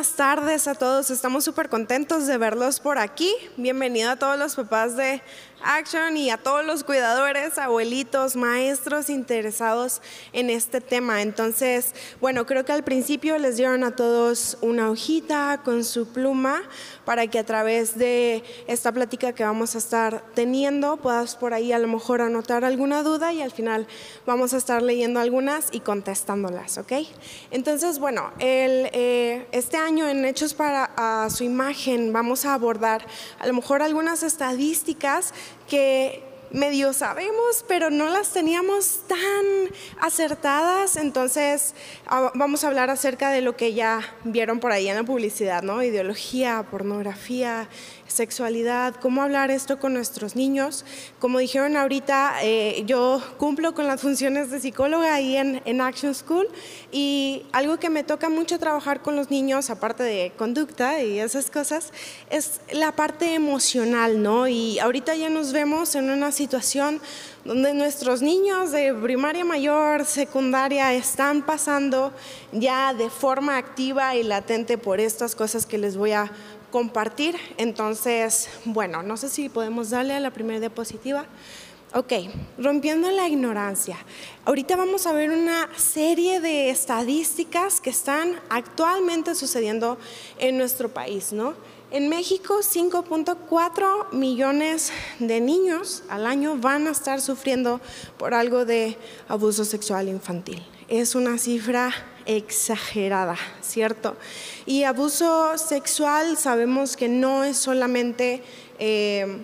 buenas tardes a todos. Estamos súper contentos de verlos por aquí. Bienvenido a todos los papás de Action y a todos los cuidadores, abuelitos, maestros interesados en este tema. Entonces, bueno, creo que al principio les dieron a todos una hojita con su pluma para que a través de esta plática que vamos a estar teniendo puedas por ahí a lo mejor anotar alguna duda y al final vamos a estar leyendo algunas y contestándolas, ¿ok? Entonces, bueno, el, eh, este año en Hechos para su imagen vamos a abordar a lo mejor algunas estadísticas que medio sabemos, pero no las teníamos tan acertadas. Entonces, ah, vamos a hablar acerca de lo que ya vieron por ahí en la publicidad, ¿no? Ideología, pornografía, sexualidad, cómo hablar esto con nuestros niños. Como dijeron ahorita, eh, yo cumplo con las funciones de psicóloga ahí en, en, Action School y algo que me toca mucho trabajar con los niños, aparte de conducta y esas cosas, es la parte emocional, ¿no? Y ahorita ya nos vemos en una situación donde nuestros niños de primaria mayor, secundaria, están pasando ya de forma activa y latente por estas cosas que les voy a compartir. Entonces, bueno, no sé si podemos darle a la primera diapositiva. Ok, rompiendo la ignorancia. Ahorita vamos a ver una serie de estadísticas que están actualmente sucediendo en nuestro país, ¿no? En México, 5.4 millones de niños al año van a estar sufriendo por algo de abuso sexual infantil. Es una cifra exagerada, ¿cierto? Y abuso sexual sabemos que no es solamente eh,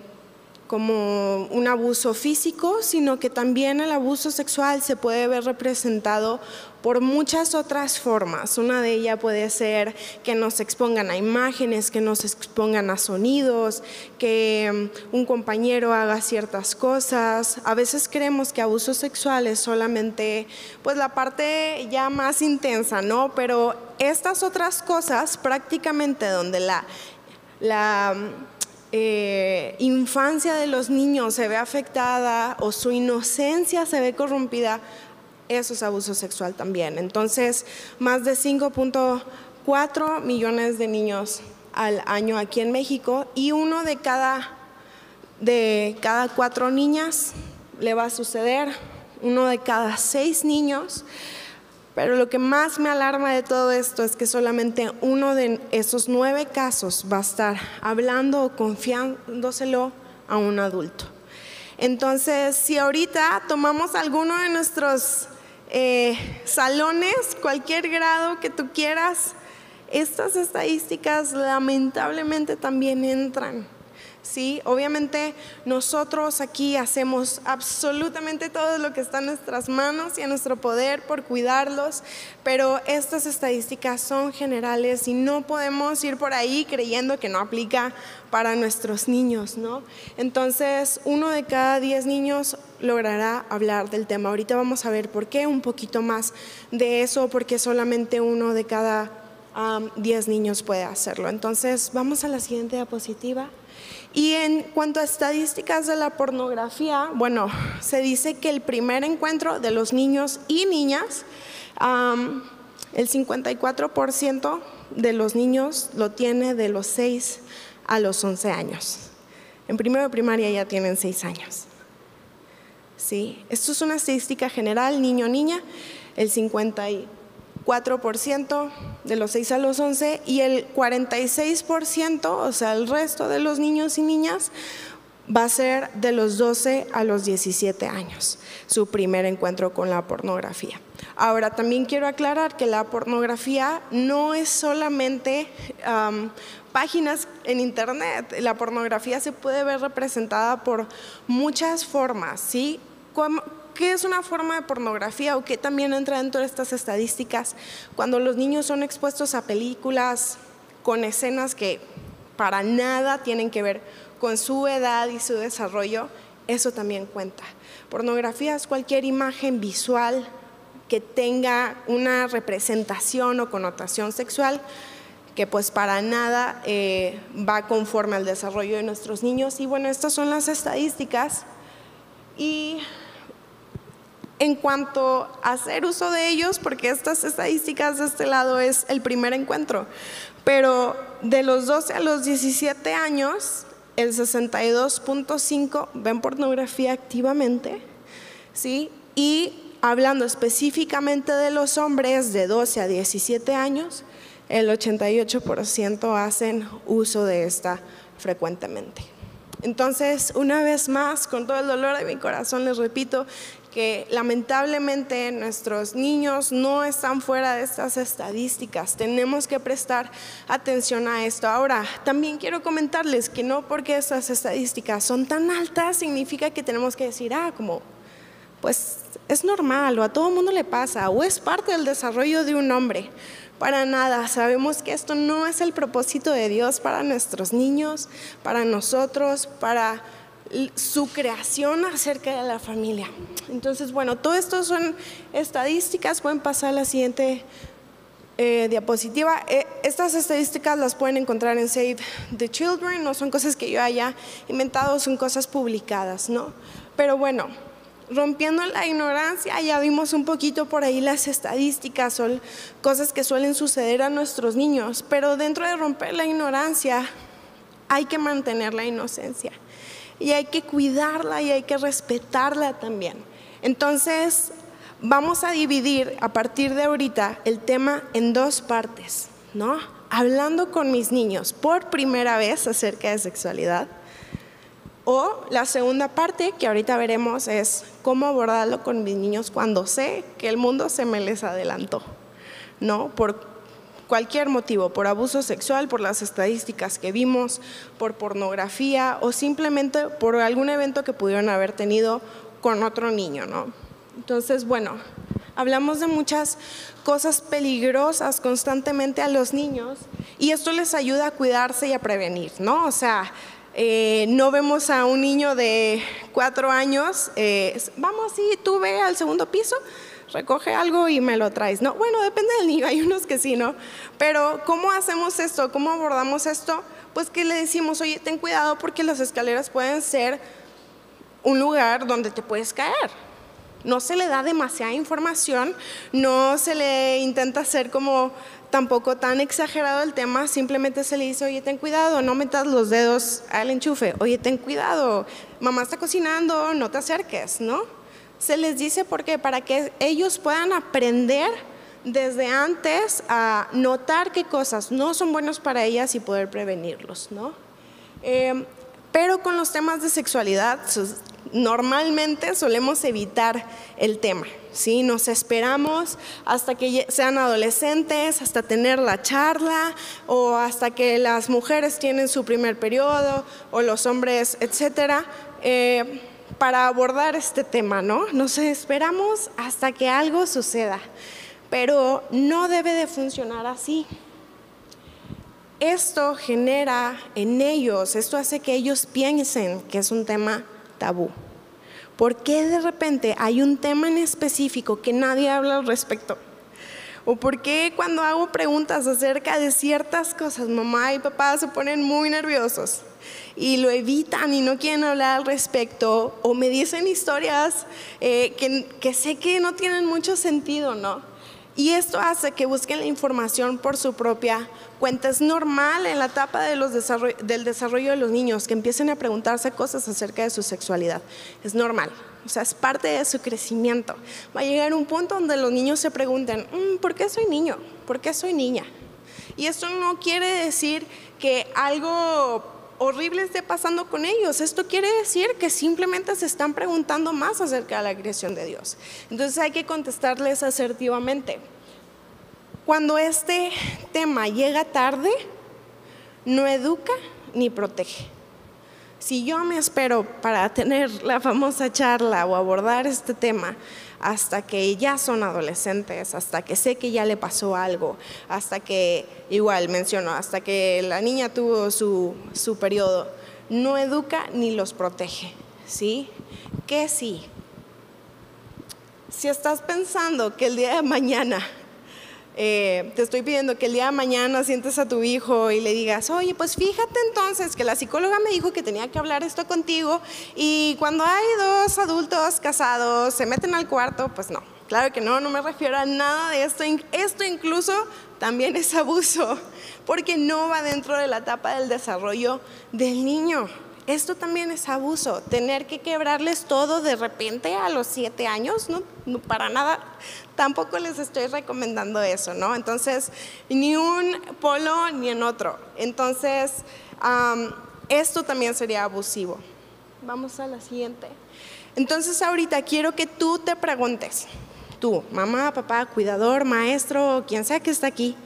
como un abuso físico, sino que también el abuso sexual se puede ver representado por muchas otras formas. Una de ellas puede ser que nos expongan a imágenes, que nos expongan a sonidos, que mm, un compañero haga ciertas cosas. A veces creemos que abuso sexual es solamente pues la parte ya más intensa, ¿no? Pero estas otras cosas prácticamente donde la la eh, infancia de los niños se ve afectada o su inocencia se ve corrompida, eso es abuso sexual también. Entonces, más de 5.4 millones de niños al año aquí en México y uno de cada, de cada cuatro niñas le va a suceder, uno de cada seis niños pero lo que más me alarma de todo esto es que solamente uno de esos nueve casos va a estar hablando o confiándoselo a un adulto. Entonces, si ahorita tomamos alguno de nuestros eh, salones, cualquier grado que tú quieras, estas estadísticas lamentablemente también entran ¿sí? Obviamente nosotros aquí hacemos absolutamente todo lo que está en nuestras manos y en nuestro poder por cuidarlos, pero estas estadísticas son generales y no podemos ir por ahí creyendo que no aplica para nuestros niños, ¿no? Entonces, uno de cada diez niños logrará hablar del tema. Ahorita vamos a ver por qué, un poquito más de eso, porque solamente uno de cada diez niños puede hacerlo. Entonces, vamos a la siguiente diapositiva. Y en cuanto a estadísticas de la pornografía, bueno, se dice que el primer encuentro de los niños y niñas, el 54% de los niños lo tiene de los 6 a los 11 años. En primero de primaria ya tienen 6 años. ¿Sí? Esto es una estadística general, niño-niña, el 54% 4% de los 6 a los 11 y el 46%, o sea, el resto de los niños y niñas, va a ser de los 12 a los 17 años, su primer encuentro con la pornografía. Ahora, también quiero aclarar que la pornografía no es solamente páginas en Internet, la pornografía se puede ver representada por muchas formas, ¿sí? ¿Qué es una forma de pornografía o qué también entra dentro de estas estadísticas? Cuando los niños son expuestos a películas con escenas que para nada tienen que ver con su edad y su desarrollo, eso también cuenta. Pornografía es cualquier imagen visual que tenga una representación o connotación sexual que pues para nada eh, va conforme al desarrollo de nuestros niños. Y bueno, estas son las estadísticas. Y en cuanto a hacer uso de ellos, porque estas estadísticas de este lado es el primer encuentro, pero de los 12 a los 17 años, el 62.5 ven pornografía activamente, ¿sí? Y hablando específicamente de los hombres de 12 a 17 años, el 88% hacen uso de esta frecuentemente. Entonces, una vez más, con todo el dolor de mi corazón, les repito que lamentablemente nuestros niños no están fuera de estas estadísticas. Tenemos que prestar atención a esto. Ahora, también quiero comentarles que no porque estas estadísticas son tan altas significa que tenemos que decir, ah, como, pues es normal o a todo mundo le pasa o es parte del desarrollo de un hombre. Para nada, sabemos que esto no es el propósito de Dios para nuestros niños, para nosotros, para su creación acerca de la familia. Entonces, bueno, todo esto son estadísticas, pueden pasar a la siguiente eh, diapositiva. Eh, estas estadísticas las pueden encontrar en Save the Children, no son cosas que yo haya inventado, son cosas publicadas, ¿no? Pero bueno, rompiendo la ignorancia, ya vimos un poquito por ahí las estadísticas, son cosas que suelen suceder a nuestros niños, pero dentro de romper la ignorancia hay que mantener la inocencia y hay que cuidarla y hay que respetarla también. Entonces, vamos a dividir a partir de ahorita el tema en dos partes, ¿no? Hablando con mis niños por primera vez acerca de sexualidad o la segunda parte que ahorita veremos es cómo abordarlo con mis niños cuando sé que el mundo se me les adelantó, ¿no? Por cualquier motivo, por abuso sexual, por las estadísticas que vimos, por pornografía o simplemente por algún evento que pudieron haber tenido con otro niño, ¿no? Entonces, bueno, hablamos de muchas cosas peligrosas constantemente a los niños y esto les ayuda a cuidarse y a prevenir, ¿no? O sea, eh, no vemos a un niño de cuatro años, eh, vamos, sí, tú ve al segundo piso, recoge algo y me lo traes. No, bueno, depende del niño, hay unos que sí, ¿no? Pero ¿cómo hacemos esto? ¿Cómo abordamos esto? Pues que le decimos, oye, ten cuidado porque las escaleras pueden ser un lugar donde te puedes caer. No se le da demasiada información, no se le intenta hacer como tampoco tan exagerado el tema, simplemente se le dice, oye, ten cuidado, no metas los dedos al enchufe, oye, ten cuidado, mamá está cocinando, no te acerques, ¿no? Se les dice porque para que ellos puedan aprender desde antes a notar qué cosas no son buenas para ellas y poder prevenirlos, ¿no? Eh, pero con los temas de sexualidad normalmente solemos evitar el tema. ¿sí? Nos esperamos hasta que sean adolescentes, hasta tener la charla o hasta que las mujeres tienen su primer periodo o los hombres, etcétera, eh, para abordar este tema, ¿no? Nos esperamos hasta que algo suceda, pero no debe de funcionar así. Esto genera en ellos, esto hace que ellos piensen que es un tema tabú. ¿Por qué de repente hay un tema en específico que nadie habla al respecto? ¿O por qué cuando hago preguntas acerca de ciertas cosas, mamá y papá se ponen muy nerviosos y lo evitan y no quieren hablar al respecto? ¿O me dicen historias eh, que, que sé que no tienen mucho sentido, no? Y esto hace que busquen la información por su propia cuenta. Es normal en la etapa de los del desarrollo de los niños que empiecen a preguntarse cosas acerca de su sexualidad. Es normal. O sea, es parte de su crecimiento. Va a llegar un punto donde los niños se pregunten, mm, ¿por qué soy niño? ¿Por qué soy niña? Y esto no quiere decir que algo horrible esté pasando con ellos. Esto quiere decir que simplemente se están preguntando más acerca de la creación de Dios. Entonces hay que contestarles asertivamente. Cuando este tema llega tarde, no educa ni protege. Si yo me espero para tener la famosa charla o abordar este tema hasta que ya son adolescentes, hasta que sé que ya le pasó algo, hasta que, igual menciono, hasta que la niña tuvo su, su periodo, no educa ni los protege, ¿sí? Que sí. Si estás pensando que el día de mañana eh, te estoy pidiendo que el día de mañana sientes a tu hijo y le digas, oye, pues fíjate entonces que la psicóloga me dijo que tenía que hablar esto contigo y cuando hay dos adultos casados se meten al cuarto, pues no, claro que no, no me refiero a nada de esto. Esto incluso también es abuso, porque no va dentro de la etapa del desarrollo del niño. Esto también es abuso, tener que quebrarles todo de repente a los siete años, no, para nada, tampoco les estoy recomendando eso, ¿no? Entonces, ni un polo ni en otro. Entonces, esto también sería abusivo. Vamos a la siguiente. Entonces, ahorita quiero que tú te preguntes, tú, mamá, papá, cuidador, maestro, quien sea que está aquí,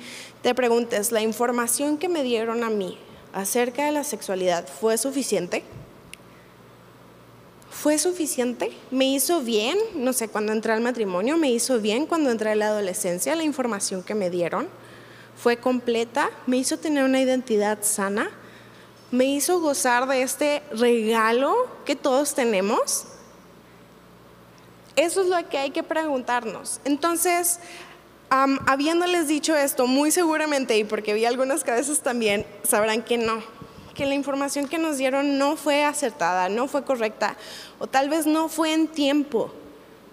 te preguntes, ¿la información que me dieron a mí acerca de la sexualidad fue suficiente? ¿Fue suficiente? ¿Me hizo bien? No sé, cuando entré al matrimonio, ¿me hizo bien cuando entré a la adolescencia la información que me dieron? ¿Fue completa? ¿Me hizo tener una identidad sana? ¿Me hizo gozar de este regalo que todos tenemos? Eso es lo que hay que preguntarnos. Entonces, habiéndoles dicho esto, muy seguramente, y porque vi algunas cabezas también, sabrán que no, que la información que nos dieron no fue acertada, no fue correcta, o tal vez no fue en tiempo,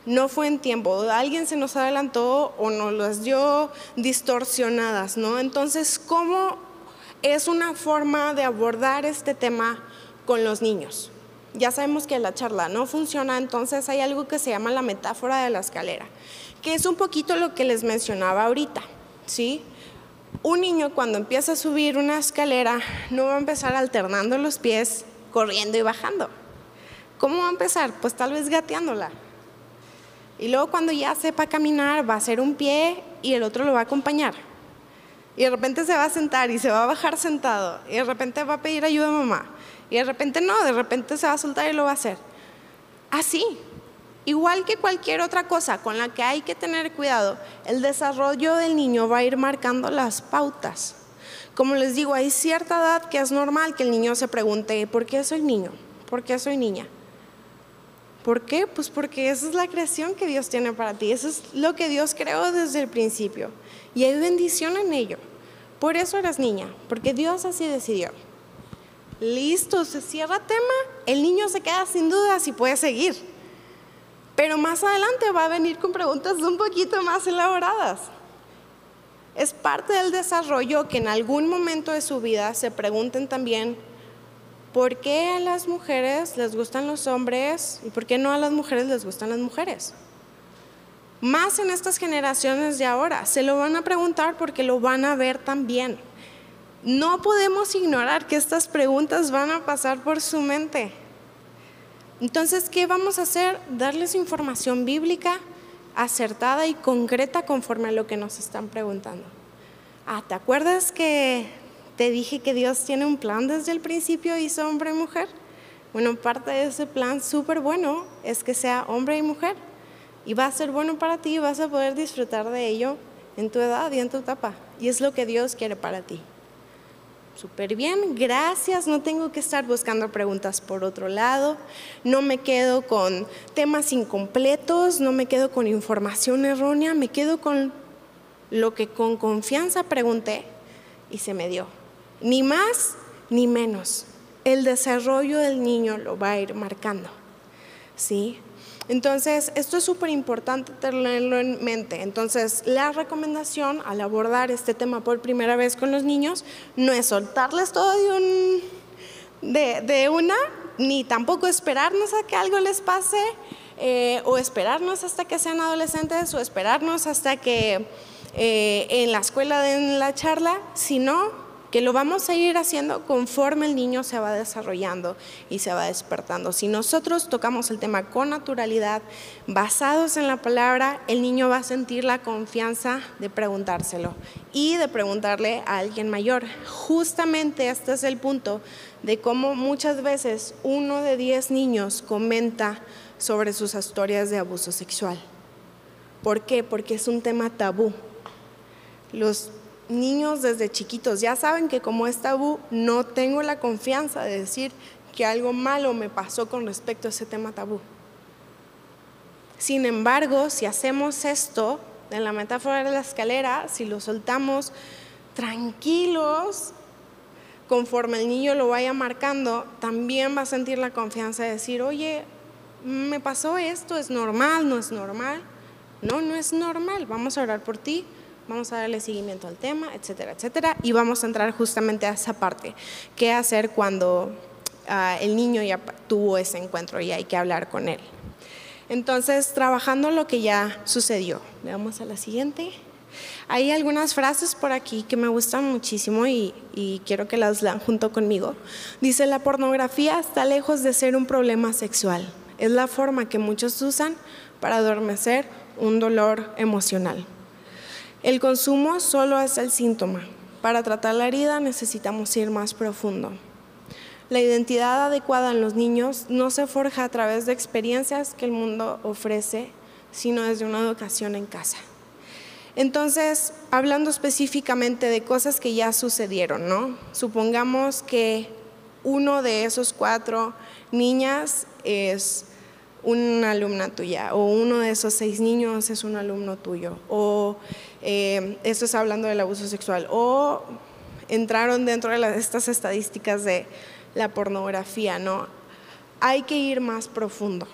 no fue en tiempo, alguien se nos adelantó o nos las dio distorsionadas, ¿no? Entonces, ¿cómo es una forma de abordar este tema con los niños? Ya sabemos que la charla no funciona, entonces hay algo que se llama la metáfora de la escalera que es un poquito lo que les mencionaba ahorita, ¿sí? Un niño cuando empieza a subir una escalera no va a empezar alternando los pies, corriendo y bajando. ¿Cómo va a empezar? Pues tal vez gateándola. Y luego cuando ya sepa caminar va a hacer un pie y el otro lo va a acompañar. Y de repente se va a sentar y se va a bajar sentado. Y de repente va a pedir ayuda a mamá. Y de repente no, de repente se va a soltar y lo va a hacer. Así, Igual que cualquier otra cosa con la que hay que tener cuidado, el desarrollo del niño va a ir marcando las pautas. Como les digo, hay cierta edad que es normal que el niño se pregunte, ¿por qué soy niño? ¿Por qué soy niña? ¿Por qué? Pues porque esa es la creación que Dios tiene para ti, eso es lo que Dios creó desde el principio. Y hay bendición en ello. Por eso eres niña, porque Dios así decidió. Listo, se cierra tema, el niño se queda sin dudas y puede seguir. Pero más adelante va a venir con preguntas un poquito más elaboradas. Es parte del desarrollo que en algún momento de su vida se pregunten también, ¿por qué a las mujeres les gustan los hombres y por qué no a las mujeres les gustan las mujeres? Más en estas generaciones de ahora, se lo van a preguntar porque lo van a ver también. No podemos ignorar que estas preguntas van a pasar por su mente. Entonces, ¿qué vamos a hacer? Darles información bíblica acertada y concreta conforme a lo que nos están preguntando. Ah, ¿te acuerdas que te dije que Dios tiene un plan desde el principio, hizo hombre y mujer? Bueno, parte de ese plan súper bueno es que sea hombre y mujer. Y va a ser bueno para ti y vas a poder disfrutar de ello en tu edad y en tu etapa. Y es lo que Dios quiere para ti. Súper bien, gracias. No tengo que estar buscando preguntas por otro lado. No me quedo con temas incompletos, no me quedo con información errónea, me quedo con lo que con confianza pregunté y se me dio. Ni más ni menos. El desarrollo del niño lo va a ir marcando. ¿Sí? Entonces, esto es súper importante tenerlo en mente. Entonces, la recomendación al abordar este tema por primera vez con los niños no es soltarles todo de, una, ni tampoco esperarnos a que algo les pase, eh, o esperarnos hasta que sean adolescentes, o esperarnos hasta que eh, en la escuela den la charla, sino que lo vamos a ir haciendo conforme el niño se va desarrollando y se va despertando. Si nosotros tocamos el tema con naturalidad, basados en la palabra, el niño va a sentir la confianza de preguntárselo y de preguntarle a alguien mayor. Justamente este es el punto de cómo muchas veces uno de diez niños comenta sobre sus historias de abuso sexual. ¿Por qué? Porque es un tema tabú. Los niños desde chiquitos ya saben que como es tabú, no tengo la confianza de decir que algo malo me pasó con respecto a ese tema tabú. Sin embargo, si hacemos esto, en la metáfora de la escalera, si lo soltamos tranquilos, conforme el niño lo vaya marcando, también va a sentir la confianza de decir, oye, me pasó esto, es normal, no es normal. No, no es normal, vamos a orar por ti, vamos a darle seguimiento al tema, etcétera, etcétera. Y vamos a entrar justamente a esa parte, qué hacer cuando ah, el niño ya tuvo ese encuentro y hay que hablar con él. Entonces, trabajando lo que ya sucedió. Veamos a la siguiente. Hay algunas frases por aquí que me gustan muchísimo y, y, quiero que las lean junto conmigo. Dice, la pornografía está lejos de ser un problema sexual. Es la forma que muchos usan para adormecer un dolor emocional. El consumo solo es el síntoma. Para tratar la herida necesitamos ir más profundo. La identidad adecuada en los niños no se forja a través de experiencias que el mundo ofrece, sino desde una educación en casa. Entonces, hablando específicamente de cosas que ya sucedieron, ¿no? Supongamos que uno de esos cuatro niñas es una alumna tuya o uno de esos seis niños es un alumno tuyo o eh, esto es hablando del abuso sexual o entraron dentro de estas estadísticas de la pornografía, ¿no? Hay que ir más profundo.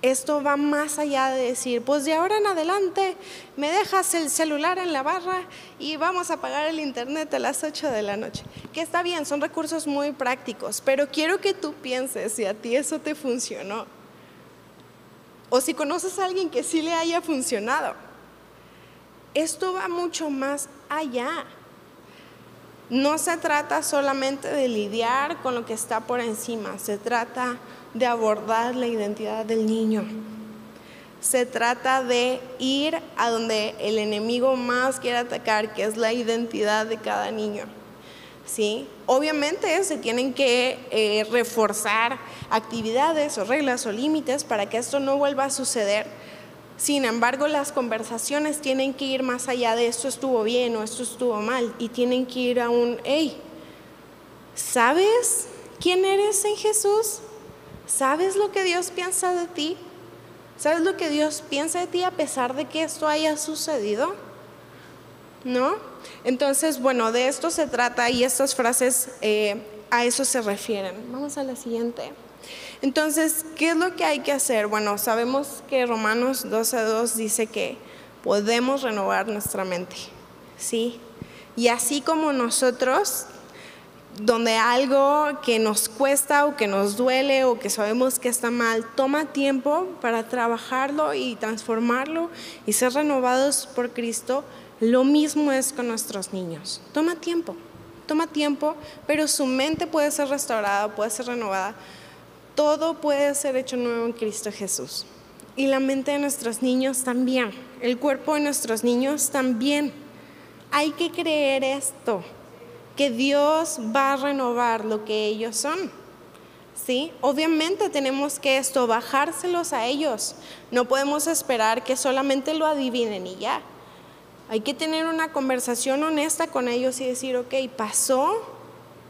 Esto va más allá de decir, pues de ahora en adelante me dejas el celular en la barra y vamos a pagar el internet a las 8 de la noche. Que está bien, son recursos muy prácticos, pero quiero que tú pienses si a ti eso te funcionó. O si conoces a alguien que sí le haya funcionado. Esto va mucho más allá. No se trata solamente de lidiar con lo que está por encima, se trata de abordar la identidad del niño. Se trata de ir a donde el enemigo más quiere atacar, que es la identidad de cada niño. ¿Sí? Obviamente se tienen que eh, reforzar actividades o reglas o límites para que esto no vuelva a suceder sin embargo, las conversaciones tienen que ir más allá de esto estuvo bien o esto estuvo mal y tienen que ir a un, hey, ¿sabes quién eres en Jesús? ¿Sabes lo que Dios piensa de ti? ¿Sabes lo que Dios piensa de ti a pesar de que esto haya sucedido? ¿No? Entonces, bueno, de esto se trata y estas frases eh, a eso se refieren. Vamos a la siguiente. Entonces, ¿qué es lo que hay que hacer? Bueno, sabemos que Romanos 12.2 dice que podemos renovar nuestra mente, ¿sí? Y así como nosotros, donde algo que nos cuesta o que nos duele o que sabemos que está mal, toma tiempo para trabajarlo y transformarlo y ser renovados por Cristo, lo mismo es con nuestros niños. Toma tiempo, toma tiempo, pero su mente puede ser restaurada, puede ser renovada todo puede ser hecho nuevo en Cristo Jesús. Y la mente de nuestros niños también, el cuerpo de nuestros niños también. Hay que creer esto, que Dios va a renovar lo que ellos son. ¿Sí? Obviamente tenemos que esto bajárselos a ellos. No podemos esperar que solamente lo adivinen y ya. Hay que tener una conversación honesta con ellos y decir, ok, pasó,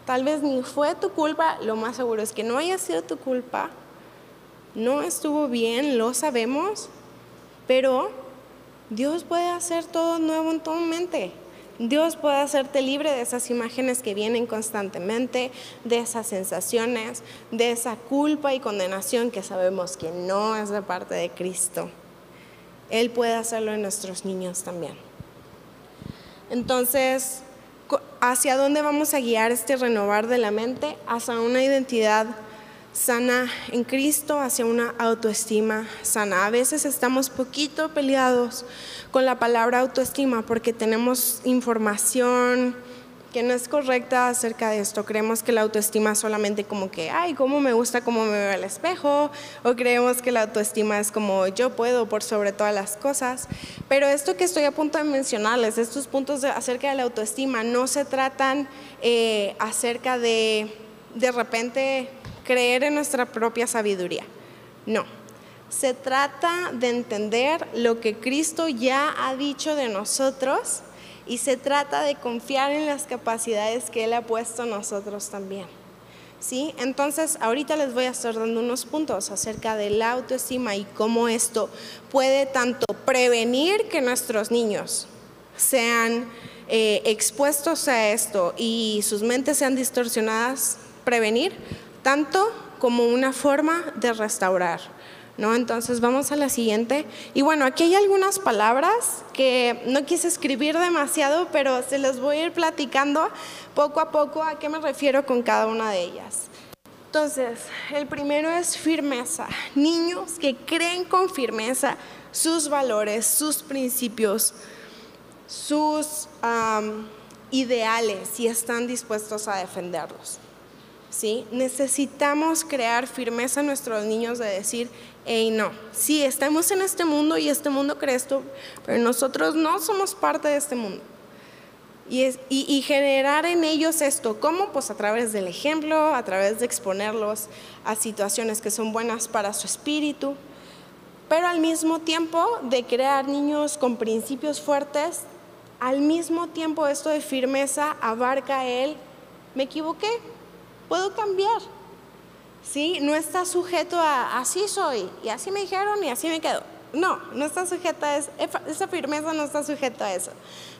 Tal vez ni fue tu culpa, lo más seguro es que no haya sido tu culpa. No estuvo bien, lo sabemos, pero Dios puede hacer todo nuevo en tu mente. Dios puede hacerte libre de esas imágenes que vienen constantemente, de esas sensaciones, de esa culpa y condenación que sabemos que no es de parte de Cristo. Él puede hacerlo en nuestros niños también. Entonces, hacia dónde vamos a guiar este renovar de la mente, hacia una identidad sana en Cristo, hacia una autoestima sana. A veces estamos poquito peleados con la palabra autoestima porque tenemos información, que no es correcta acerca de esto. Creemos que la autoestima es solamente como que, ay, cómo me gusta cómo me veo al espejo, o creemos que la autoestima es como yo puedo por sobre todas las cosas. Pero esto que estoy a punto de mencionarles, estos puntos acerca de la autoestima, no se tratan eh, acerca de de repente creer en nuestra propia sabiduría. No. Se trata de entender lo que Cristo ya ha dicho de nosotros y se trata de confiar en las capacidades que Él ha puesto nosotros también. ¿Sí? Entonces, ahorita les voy a estar dando unos puntos acerca de la autoestima y cómo esto puede tanto prevenir que nuestros niños sean eh, expuestos a esto y sus mentes sean distorsionadas, prevenir, tanto como una forma de restaurar. ¿No? Entonces vamos a la siguiente. Y bueno, aquí hay algunas palabras que no quise escribir demasiado, pero se las voy a ir platicando poco a poco a qué me refiero con cada una de ellas. Entonces, el primero es firmeza. Niños que creen con firmeza sus valores, sus principios, sus ideales y están dispuestos a defenderlos. ¿Sí? Necesitamos crear firmeza en nuestros niños de decir, hey, no, sí, estamos en este mundo y este mundo cree esto, pero nosotros no somos parte de este mundo. Y, y, generar en ellos esto, ¿cómo? Pues a través del ejemplo, a través de exponerlos a situaciones que son buenas para su espíritu, pero al mismo tiempo de crear niños con principios fuertes, al mismo tiempo esto de firmeza abarca el, me equivoqué, puedo cambiar. ¿Sí? No está sujeto a así soy y así me dijeron y así me quedo. No, no está sujeta a eso. Esa firmeza no está sujeta a eso.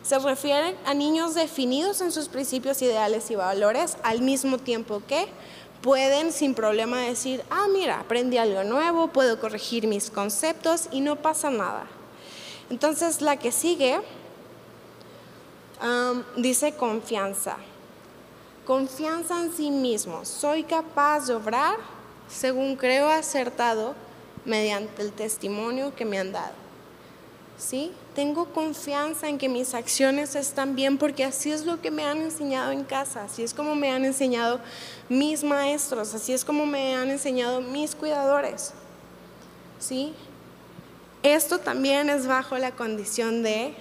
Se refiere a niños definidos en sus principios ideales y valores al mismo tiempo que pueden sin problema decir, ah, mira, aprendí algo nuevo, puedo corregir mis conceptos y no pasa nada. Entonces la que sigue dice confianza. Confianza en sí mismo. Soy capaz de obrar según creo acertado mediante el testimonio que me han dado. ¿Sí? Tengo confianza en que mis acciones están bien porque así es lo que me han enseñado en casa, así es como me han enseñado mis maestros, así es como me han enseñado mis cuidadores. ¿Sí? Esto también es bajo la condición de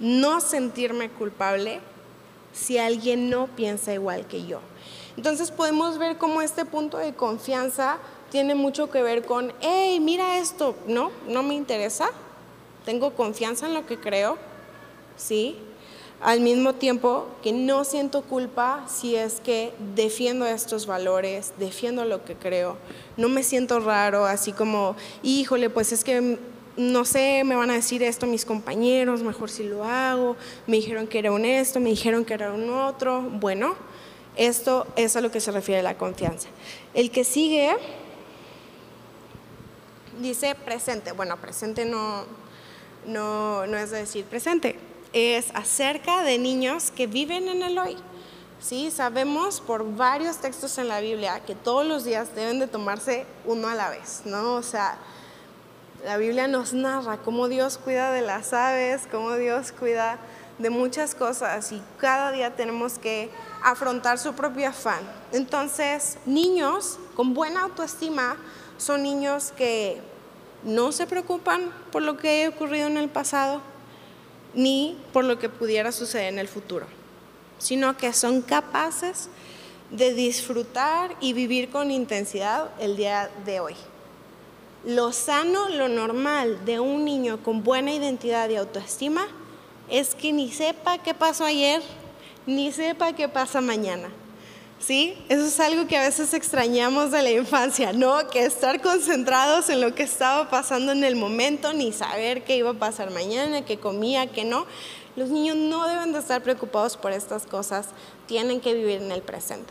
no sentirme culpable si alguien no piensa igual que yo. Entonces podemos ver cómo este punto de confianza tiene mucho que ver con, hey, mira esto, no, no me interesa, tengo confianza en lo que creo, ¿sí? Al mismo tiempo que no siento culpa si es que defiendo estos valores, defiendo lo que creo, no me siento raro, así como, híjole, pues es que no sé, me van a decir esto mis compañeros, mejor si lo hago, me dijeron que era un esto, me dijeron que era un otro. Bueno, esto es a lo que se refiere la confianza. El que sigue dice presente. Bueno, presente no, no, no es decir presente, es acerca de niños que viven en el hoy. Sí, sabemos por varios textos en la Biblia que todos los días deben de tomarse uno a la vez, ¿no? O sea, la Biblia nos narra cómo Dios cuida de las aves, cómo Dios cuida de muchas cosas y cada día tenemos que afrontar su propio afán. Entonces, niños con buena autoestima son niños que no se preocupan por lo que ha ocurrido en el pasado ni por lo que pudiera suceder en el futuro, sino que son capaces de disfrutar y vivir con intensidad el día de hoy. Lo sano, lo normal de un niño con buena identidad y autoestima es que ni sepa qué pasó ayer, ni sepa qué pasa mañana. ¿Sí? Eso es algo que a veces extrañamos de la infancia, ¿no? Que estar concentrados en lo que estaba pasando en el momento, ni saber qué iba a pasar mañana, qué comía, qué no. Los niños no deben de estar preocupados por estas cosas, tienen que vivir en el presente.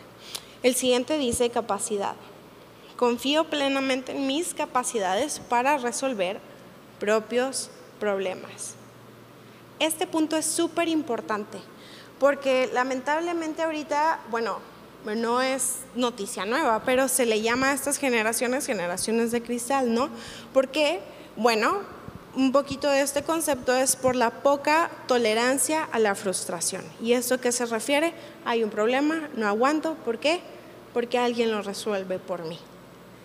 El siguiente dice capacidad. Confío plenamente en mis capacidades para resolver propios problemas. Este punto es súper importante porque lamentablemente ahorita, bueno, no es noticia nueva, pero se le llama a estas generaciones generaciones de cristal, ¿no? Porque, bueno, un poquito de este concepto es por la poca tolerancia a la frustración. ¿Y eso qué se refiere? Hay un problema, no aguanto, ¿por qué? Porque alguien lo resuelve por mí.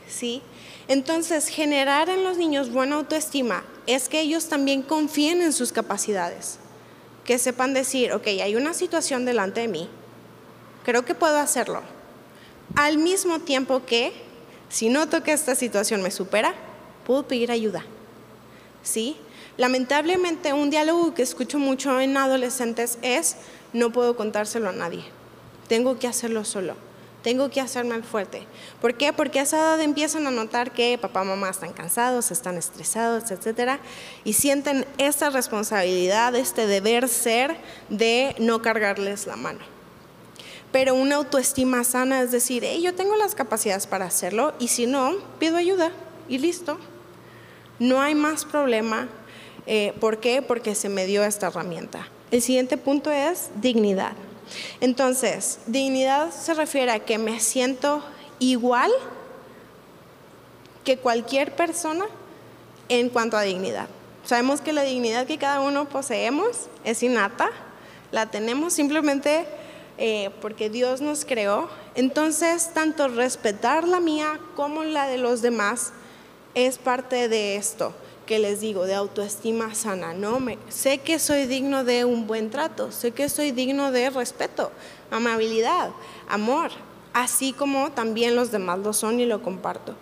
¿Sí? Entonces, generar en los niños buena autoestima es que ellos también confíen en sus capacidades, que sepan decir, ok, hay una situación delante de mí, creo que puedo hacerlo. Al mismo tiempo que, si noto que esta situación me supera, puedo pedir ayuda, ¿sí? Lamentablemente, un diálogo que escucho mucho en adolescentes es, no puedo contárselo a nadie, tengo que hacerlo solo tengo que hacerme fuerte. ¿Por qué? Porque a esa edad empiezan a notar que papá, mamá están cansados, están estresados, etcétera, y sienten esta responsabilidad, este deber ser de no cargarles la mano. Pero una autoestima sana es decir, yo tengo las capacidades para hacerlo y si no, pido ayuda y listo. No hay más problema. Eh, ¿Por qué? Porque se me dio esta herramienta. El siguiente punto es dignidad. Entonces, dignidad se refiere a que me siento igual que cualquier persona en cuanto a dignidad. Sabemos que la dignidad que cada uno poseemos es innata, la tenemos simplemente eh, porque Dios nos creó. Entonces, tanto respetar la mía como la de los demás es parte de esto que les digo, de autoestima sana, ¿no? Me, sé que soy digno de un buen trato, sé que soy digno de respeto, amabilidad, amor, así como también los demás lo son y lo comparto.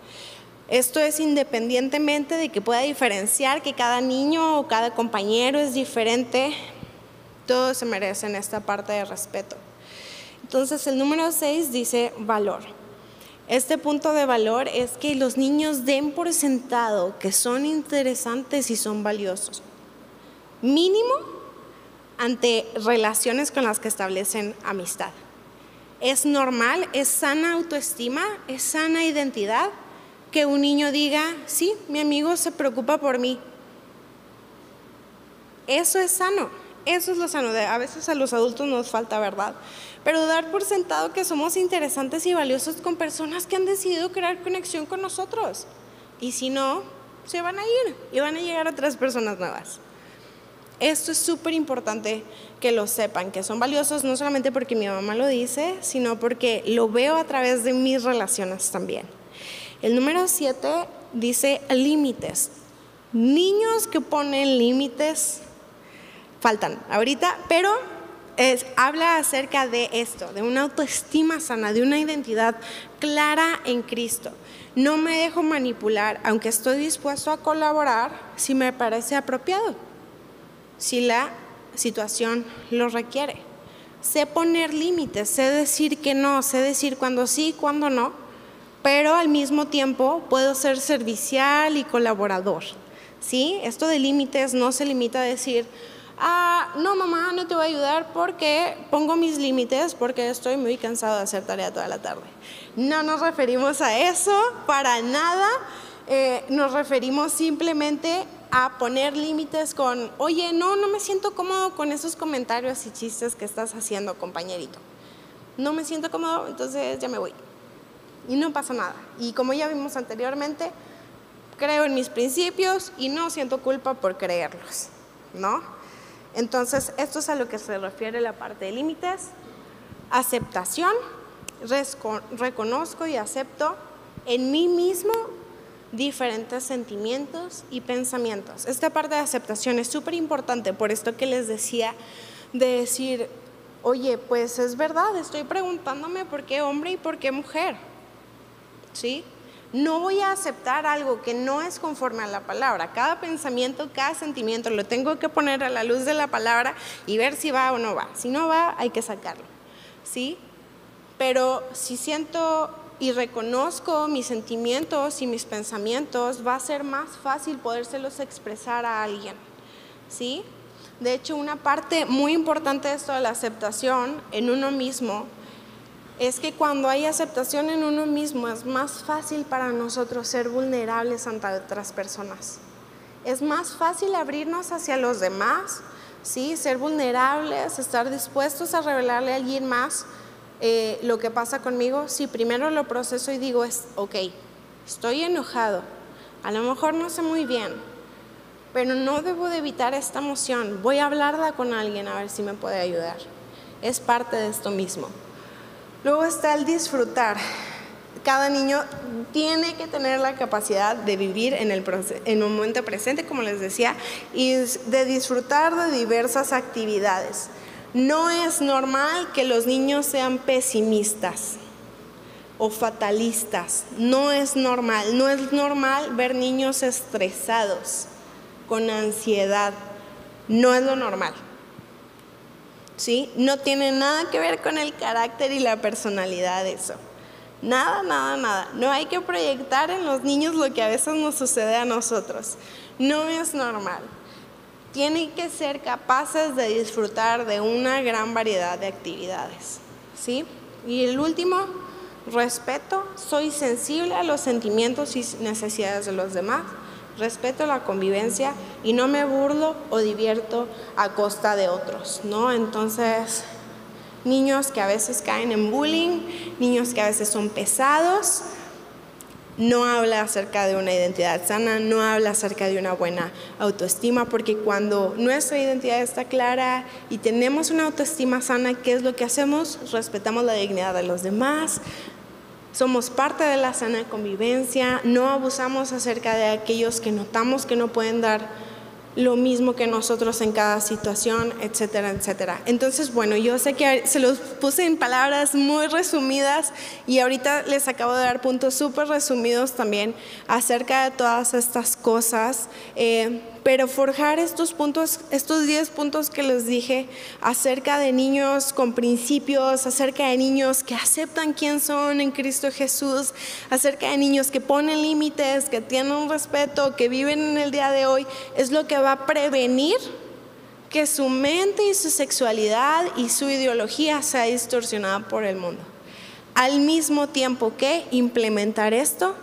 Esto es independientemente de que pueda diferenciar que cada niño o cada compañero es diferente, todos se merecen esta parte de respeto. Entonces el número 6 dice valor. Este punto de valor es que los niños den por sentado que son interesantes y son valiosos. Mínimo ante relaciones con las que establecen amistad. Es normal, es sana autoestima, es sana identidad que un niño diga, sí, mi amigo se preocupa por mí. Eso es sano, eso es lo sano. A veces a los adultos nos falta verdad pero dar por sentado que somos interesantes y valiosos con personas que han decidido crear conexión con nosotros. Y si no, se van a ir y van a llegar otras personas nuevas. Esto es súper importante que lo sepan, que son valiosos no solamente porque mi mamá lo dice, sino porque lo veo a través de mis relaciones también. El número 7 dice límites. Niños que ponen límites faltan ahorita, pero habla acerca de esto, de una autoestima sana, de una identidad clara en Cristo. No me dejo manipular, aunque estoy dispuesto a colaborar si me parece apropiado, si la situación lo requiere. Sé poner límites, sé decir que no, sé decir cuando sí, cuando no, pero al mismo tiempo puedo ser servicial y colaborador. ¿Sí? Esto de límites no se limita a decir, ah, no mamá, no te voy a ayudar porque pongo mis límites porque estoy muy cansado de hacer tarea toda la tarde. No nos referimos a eso para nada, eh, nos referimos simplemente a poner límites con, oye, no, no me siento cómodo con esos comentarios y chistes que estás haciendo, compañerito. No me siento cómodo, entonces ya me voy. Y no pasa nada. Y como ya vimos anteriormente, creo en mis principios y no siento culpa por creerlos, ¿no? Entonces, esto es a lo que se refiere la parte de límites. Aceptación, reconozco y acepto en mí mismo diferentes sentimientos y pensamientos. Esta parte de aceptación es súper importante, por esto que les decía de decir, oye, pues es verdad, estoy preguntándome por qué hombre y por qué mujer. ¿Sí? No voy a aceptar algo que no es conforme a la palabra. Cada pensamiento, cada sentimiento lo tengo que poner a la luz de la palabra y ver si va o no va. Si no va, hay que sacarlo. ¿Sí? Pero si siento y reconozco mis sentimientos y mis pensamientos, va a ser más fácil podérselos expresar a alguien. ¿Sí? De hecho, una parte muy importante de esto de la aceptación en uno mismo es que cuando hay aceptación en uno mismo es más fácil para nosotros ser vulnerables ante otras personas. Es más fácil abrirnos hacia los demás, ¿sí? ser vulnerables, estar dispuestos a revelarle a alguien más eh, lo que pasa conmigo. Si primero lo proceso y digo, es, ok, estoy enojado, a lo mejor no sé muy bien, pero no debo de evitar esta emoción, voy a hablarla con alguien a ver si me puede ayudar. Es parte de esto mismo. Luego está el disfrutar. Cada niño tiene que tener la capacidad de vivir en el, en momento presente, como les decía, y de disfrutar de diversas actividades. No es normal que los niños sean pesimistas o fatalistas. No es normal. No es normal ver niños estresados, con ansiedad. No es lo normal. ¿Sí? No tiene nada que ver con el carácter y la personalidad de eso. Nada, nada, nada. No hay que proyectar en los niños lo que a veces nos sucede a nosotros. No es normal. Tienen que ser capaces de disfrutar de una gran variedad de actividades. ¿Sí? Y el último, respeto. Soy sensible a los sentimientos y necesidades de los demás. Respeto la convivencia y no me burlo o divierto a costa de otros, ¿no? Entonces, niños que a veces caen en bullying, niños que a veces son pesados. No habla acerca de una identidad sana, no habla acerca de una buena autoestima, porque cuando nuestra identidad está clara y tenemos una autoestima sana, ¿qué es lo que hacemos? Respetamos la dignidad de los demás, somos parte de la sana convivencia, no abusamos acerca de aquellos que notamos que no pueden dar lo mismo que nosotros en cada situación, etcétera, etcétera. Entonces, bueno, yo sé que se los puse en palabras muy resumidas y ahorita les acabo de dar puntos súper resumidos también acerca de todas estas cosas. Eh, pero forjar estos puntos, estos 10 puntos que les dije acerca de niños con principios, acerca de niños que aceptan quién son en Cristo Jesús, acerca de niños que ponen límites, que tienen un respeto, que viven en el día de hoy, es lo que va a prevenir que su mente y su sexualidad y su ideología sea distorsionada por el mundo. Al mismo tiempo que implementar esto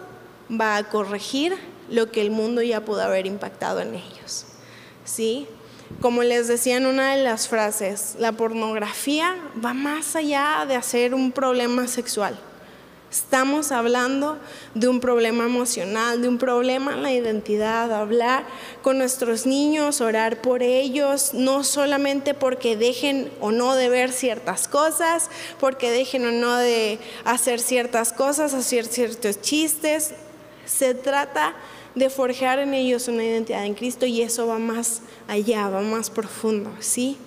va a corregir lo que el mundo ya pudo haber impactado en ellos. ¿Sí? Como les decía en una de las frases, la pornografía va más allá de hacer un problema sexual. Estamos hablando de un problema emocional, de un problema en la identidad, hablar con nuestros niños, orar por ellos, no solamente porque dejen o no de ver ciertas cosas, porque dejen o no de hacer ciertas cosas, hacer ciertos chistes. Se trata de forjar en ellos una identidad en Cristo y eso va más allá, va más profundo, ¿sí?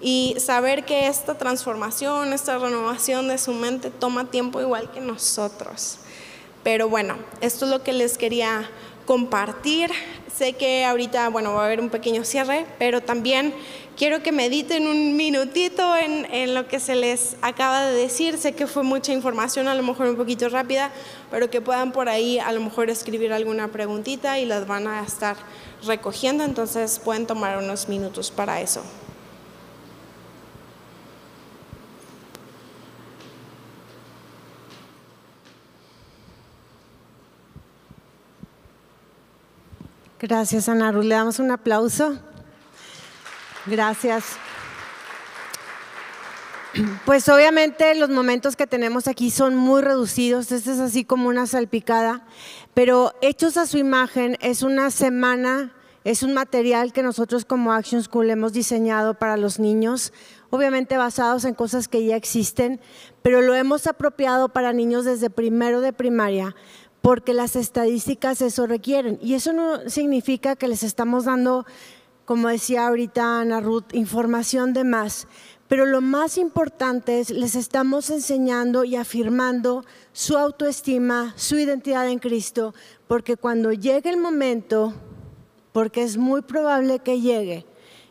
Y saber que esta transformación, esta renovación de su mente toma tiempo igual que nosotros. Pero bueno, esto es lo que les quería compartir. Sé que ahorita, bueno, va a haber un pequeño cierre, pero también quiero que mediten un minutito en, lo que se les acaba de decir. Sé que fue mucha información, a lo mejor un poquito rápida, pero que puedan por ahí a lo mejor escribir alguna preguntita y las van a estar recogiendo, entonces pueden tomar unos minutos para eso. Gracias, Ana Ruth. Le damos un aplauso. Gracias. Pues obviamente los momentos que tenemos aquí son muy reducidos, este es así como una salpicada, pero hechos a su imagen es una semana, es un material que nosotros como Action School hemos diseñado para los niños, obviamente basados en cosas que ya existen, pero lo hemos apropiado para niños desde primero de primaria porque las estadísticas eso requieren. Y eso no significa que les estamos dando, como decía ahorita Ana Ruth, información de más. Pero lo más importante es, les estamos enseñando y afirmando su autoestima, su identidad en Cristo, porque cuando llegue el momento, porque es muy probable que llegue,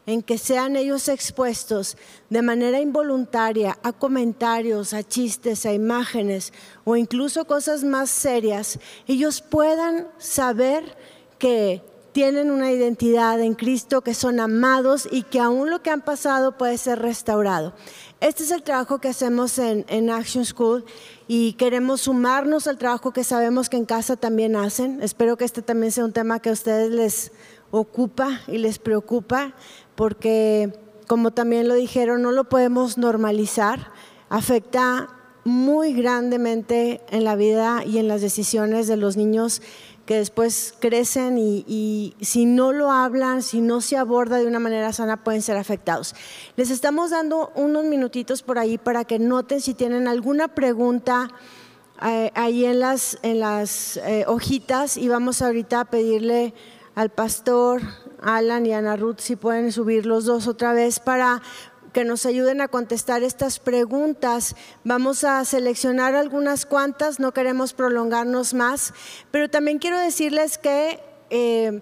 en que sean ellos expuestos de manera involuntaria a comentarios, a chistes, a imágenes o incluso cosas más serias, ellos puedan saber que tienen una identidad en Cristo, que son amados y que aún lo que han pasado puede ser restaurado. Este es el trabajo que hacemos en, Action School y queremos sumarnos al trabajo que sabemos que en casa también hacen. Espero que este también sea un tema que a ustedes les ocupa y les preocupa porque, como también lo dijeron, no lo podemos normalizar, afecta muy grandemente en la vida y en las decisiones de los niños que después crecen y, si no lo hablan, si no se aborda de una manera sana, pueden ser afectados. Les estamos dando unos minutitos por ahí para que noten si tienen alguna pregunta eh, ahí en las, eh, hojitas y vamos ahorita a pedirle al pastor Alan y Ana Ruth si pueden subir los dos otra vez para que nos ayuden a contestar estas preguntas. Vamos a seleccionar algunas cuantas, no queremos prolongarnos más, pero también quiero decirles que eh,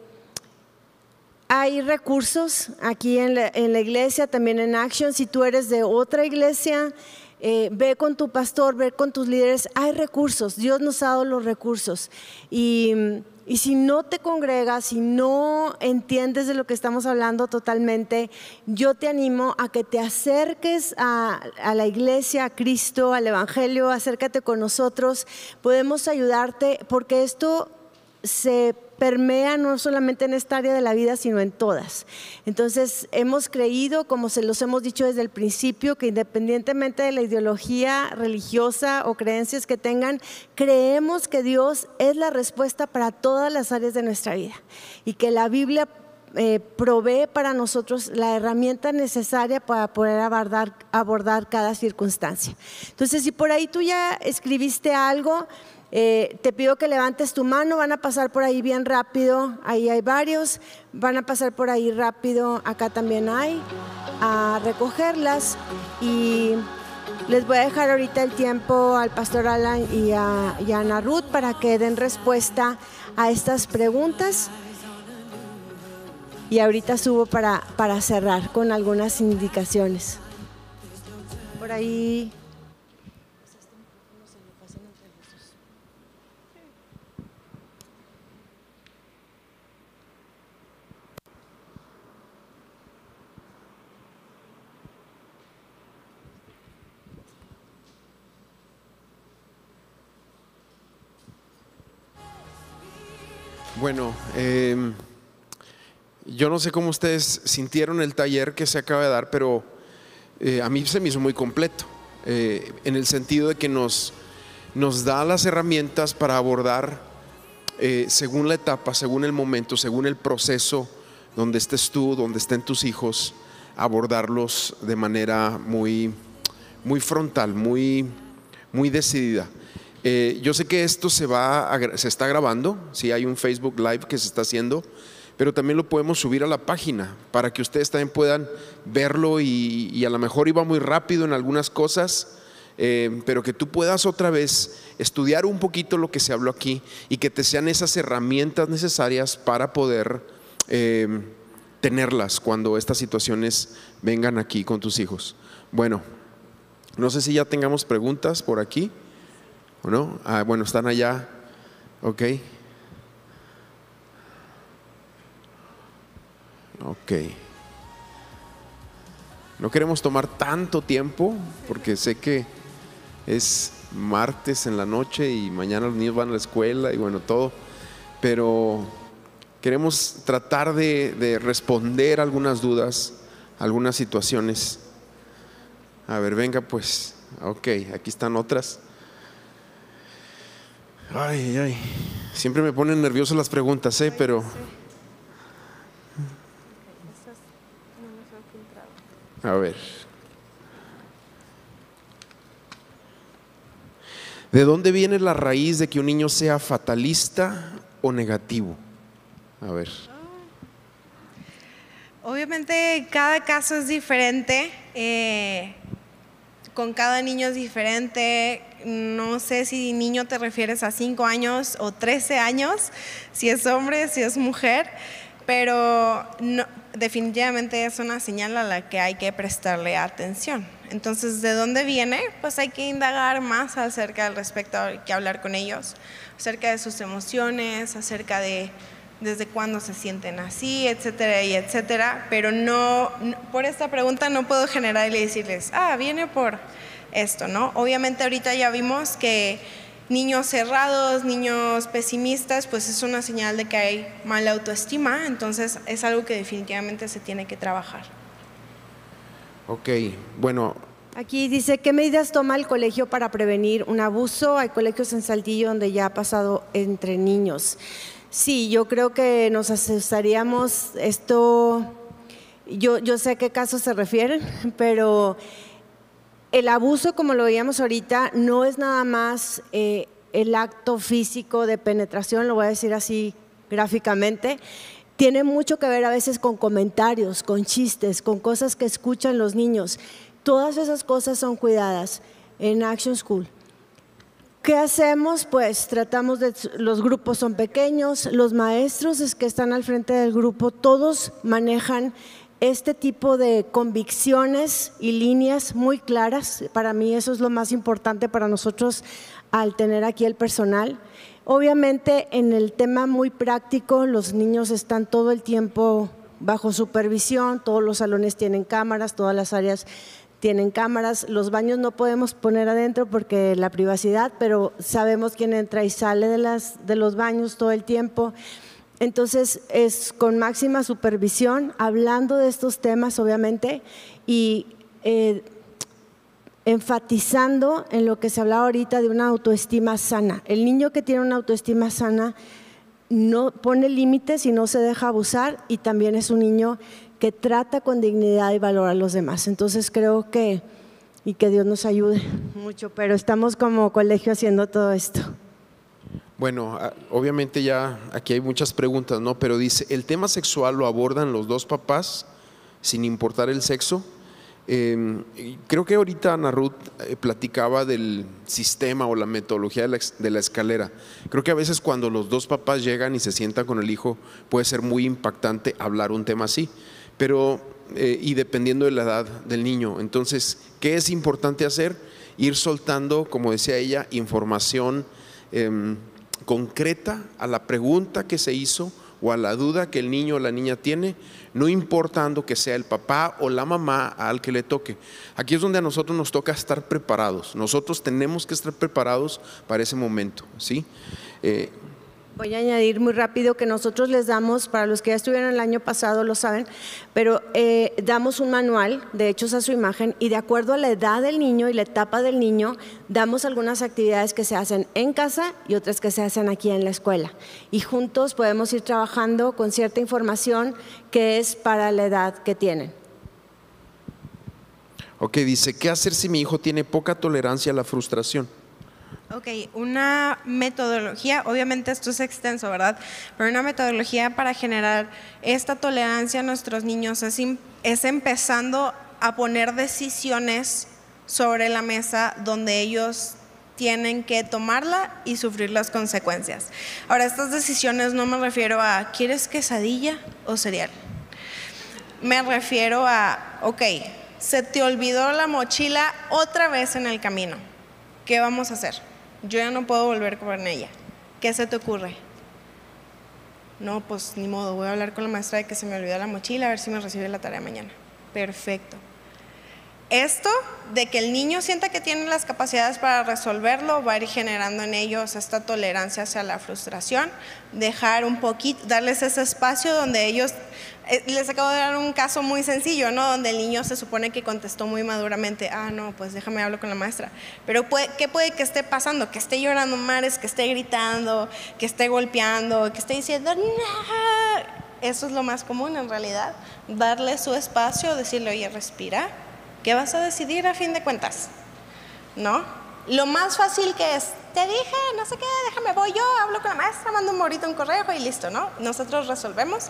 hay recursos aquí en la, iglesia, también en Action. Si tú eres de otra iglesia, eh, ve con tu pastor, ve con tus líderes, hay recursos, Dios nos ha dado los recursos. Y, si no te congregas, si no entiendes de lo que estamos hablando totalmente, yo te animo a que te acerques a la iglesia, a Cristo, al Evangelio, acércate con nosotros, podemos ayudarte porque esto se permea no solamente en esta área de la vida, sino en todas. Entonces, hemos creído, como se los hemos dicho desde el principio, que independientemente de la ideología religiosa o creencias que tengan, creemos que Dios es la respuesta para todas las áreas de nuestra vida y que la Biblia eh, provee para nosotros la herramienta necesaria para poder abordar, abordar cada circunstancia. Entonces, si por ahí tú ya escribiste algo, eh, te pido que levantes tu mano, van a pasar por ahí bien rápido, ahí hay varios, van a pasar por ahí rápido, acá también hay, a recogerlas y les voy a dejar ahorita el tiempo al pastor Alan y a, Ana Ruth para que den respuesta a estas preguntas. Y ahorita subo para, para cerrar con algunas indicaciones. Por ahí Bueno, em, yo no sé cómo ustedes sintieron el taller que se acaba de dar, pero eh, a mí se me hizo muy completo, eh, en el sentido de que nos, nos da las herramientas para abordar eh, según la etapa, según el momento, según el proceso donde estés tú, donde estén tus hijos, abordarlos de manera muy, muy frontal, muy, muy decidida. Eh, yo sé que esto se, va se está grabando, si hay un Facebook Live que se está haciendo, pero también lo podemos subir a la página para que ustedes también puedan verlo y, a lo mejor iba muy rápido en algunas cosas, eh, pero que tú puedas otra vez estudiar un poquito lo que se habló aquí y que te sean esas herramientas necesarias para poder eh, tenerlas cuando estas situaciones vengan aquí con tus hijos. Bueno, no sé si ya tengamos preguntas por aquí. ¿O no? Ah, bueno, están allá. Ok. Ok. No queremos tomar tanto tiempo porque sé que es martes en la noche y mañana los niños van a la escuela y bueno, todo. Pero queremos tratar de, de responder algunas dudas, algunas situaciones. A ver, venga pues. Ok, aquí están otras. Ay, ay. Siempre me ponen nervioso las preguntas, ¿eh? Pero. A ver. ¿De dónde viene la raíz de que un niño sea fatalista o negativo? A ver. Obviamente cada caso es diferente. Eh, con cada niño es diferente. No sé si niño te refieres a 5 años o 13 años, si es hombre, si es mujer, pero definitivamente es una señal a la que hay que prestarle atención. Entonces, ¿de dónde viene? Pues hay que indagar más acerca del respecto, hay que hablar con ellos, acerca de sus emociones, acerca de desde cuándo se sienten así, etcétera, y etcétera. Pero no, por esta pregunta no puedo generar y decirles, ah, viene por esto, ¿no? Obviamente ahorita ya vimos que niños cerrados, niños pesimistas, pues es una señal de que hay mala autoestima, entonces es algo que definitivamente se tiene que trabajar. Ok, bueno. Aquí dice, ¿qué medidas toma el colegio para prevenir un abuso? Hay colegios en Saltillo donde ya ha pasado entre niños. Sí, yo creo que nos asustaríamos, esto, yo, yo sé a qué casos se refieren, pero el abuso, como lo veíamos ahorita, no es nada más eh, el acto físico de penetración, lo voy a decir así gráficamente, tiene mucho que ver a veces con comentarios, con chistes, con cosas que escuchan los niños. Todas esas cosas son cuidadas en Action School. ¿Qué hacemos? Pues tratamos de, los grupos son pequeños, los maestros es que están al frente del grupo, todos manejan este tipo de convicciones y líneas muy claras. Para mí eso es lo más importante para nosotros al tener aquí el personal. Obviamente en el tema muy práctico, los niños están todo el tiempo bajo supervisión, todos los salones tienen cámaras, todas las áreas tienen cámaras, los baños no podemos poner adentro porque la privacidad, pero sabemos quién entra y sale de, los baños todo el tiempo. Entonces es con máxima supervisión, hablando de estos temas obviamente y eh, enfatizando en lo que se hablaba ahorita de una autoestima sana. El niño que tiene una autoestima sana no pone límites y no se deja abusar y también es un niño que trata con dignidad y valor a los demás. Entonces creo que, y que Dios nos ayude mucho, pero estamos como colegio haciendo todo esto. Bueno, obviamente ya aquí hay muchas preguntas, ¿no? Pero dice, ¿el tema sexual lo abordan los dos papás sin importar el sexo? Em, creo que ahorita Ana Ruth eh, platicaba del sistema o la metodología de la, escalera. Creo que a veces cuando los dos papás llegan y se sientan con el hijo puede ser muy impactante hablar un tema así, pero eh, y dependiendo de la edad del niño. Entonces, ¿qué es importante hacer? Ir soltando, como decía ella, información. Em, concreta a la pregunta que se hizo o a la duda que el niño o la niña tiene, no importando que sea el papá o la mamá al que le toque. Aquí es donde a nosotros nos toca estar preparados. Nosotros tenemos que estar preparados para ese momento, ¿sí? Eh, Voy a añadir muy rápido que nosotros les damos, para los que ya estuvieron el año pasado lo saben, pero eh, damos un manual de hechos a su imagen y de acuerdo a la edad del niño y la etapa del niño, damos algunas actividades que se hacen en casa y otras que se hacen aquí en la escuela. Y juntos podemos ir trabajando con cierta información que es para la edad que tienen. Ok, dice, ¿qué hacer si mi hijo tiene poca tolerancia a la frustración? Ok, una metodología, obviamente esto es extenso, ¿verdad? Pero una metodología para generar esta tolerancia a nuestros niños es, es empezando a poner decisiones sobre la mesa donde ellos tienen que tomarla y sufrir las consecuencias. Ahora, estas decisiones no me refiero a, ¿quieres quesadilla o cereal? Me refiero a, ok, se te olvidó la mochila otra vez en el camino. ¿Qué vamos a hacer? Yo ya no puedo volver con ella. ¿Qué se te ocurre? No, pues ni modo, voy a hablar con la maestra de que se me olvidó la mochila, a ver si me recibe la tarea mañana. Perfecto. Esto de que el niño sienta que tiene las capacidades para resolverlo va a ir generando en ellos esta tolerancia hacia la frustración, dejar un poquito, darles ese espacio donde ellos eh, les acabo de dar un caso muy sencillo, ¿no? Donde el niño se supone que contestó muy maduramente, ah, no, pues déjame hablar con la maestra. Pero ¿qué puede que esté pasando? Que esté llorando mares, que esté gritando, que esté golpeando, que esté diciendo. Eso es lo más común en realidad. Darle su espacio, decirle, oye, respira. ¿Qué vas a decidir a fin de cuentas? ¿No? Lo más fácil que es, te dije, no sé qué, déjame, voy yo, hablo con la maestra, mando un morito, un correo y listo, ¿no? Nosotros resolvemos.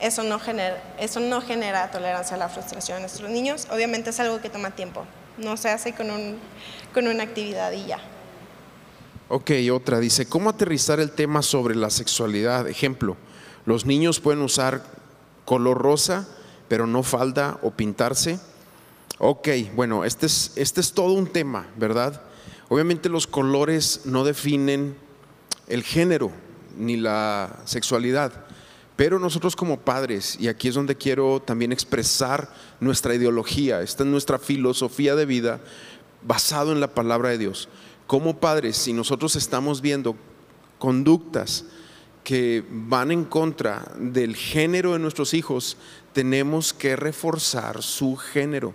Eso no genera, eso no genera tolerancia a la frustración en nuestros niños. Obviamente es algo que toma tiempo. No se hace con, un, con una actividad y ya. Ok, otra dice, ¿cómo aterrizar el tema sobre la sexualidad? Ejemplo, los niños pueden usar color rosa, pero no falda o pintarse. Ok, bueno, este es, este es todo un tema, ¿verdad? Obviamente los colores no definen el género ni la sexualidad, pero nosotros como padres, y aquí es donde quiero también expresar nuestra ideología, esta es nuestra filosofía de vida basado en la palabra de Dios. Como padres, si nosotros estamos viendo conductas que van en contra del género de nuestros hijos, tenemos que reforzar su género.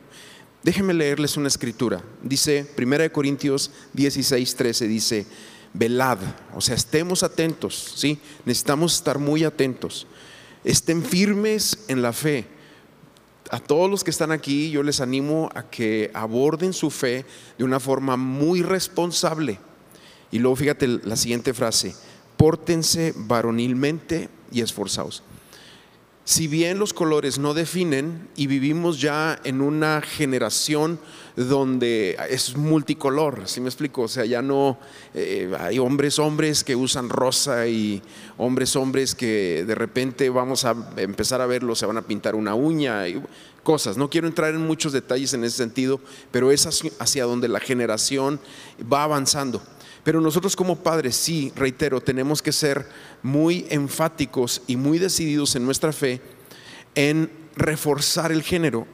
Déjenme leerles una escritura. Dice 1 Corintios 16, 13, dice, velad, o sea, estemos atentos, ¿sí? Necesitamos estar muy atentos. Estén firmes en la fe. A todos los que están aquí, yo les animo a que aborden su fe de una forma muy responsable. Y luego fíjate la siguiente frase, pórtense varonilmente y esforzados. Si bien los colores no definen y vivimos ya en una generación donde es multicolor, si me explico? O sea, ya no eh, hay hombres, hombres que usan rosa y hombres, hombres que de repente vamos a empezar a verlo, se van a pintar una uña y cosas. No quiero entrar en muchos detalles en ese sentido, pero es hacia donde la generación va avanzando. Pero nosotros como padres, sí, reitero, tenemos que ser muy enfáticos y muy decididos en nuestra fe en reforzar el género.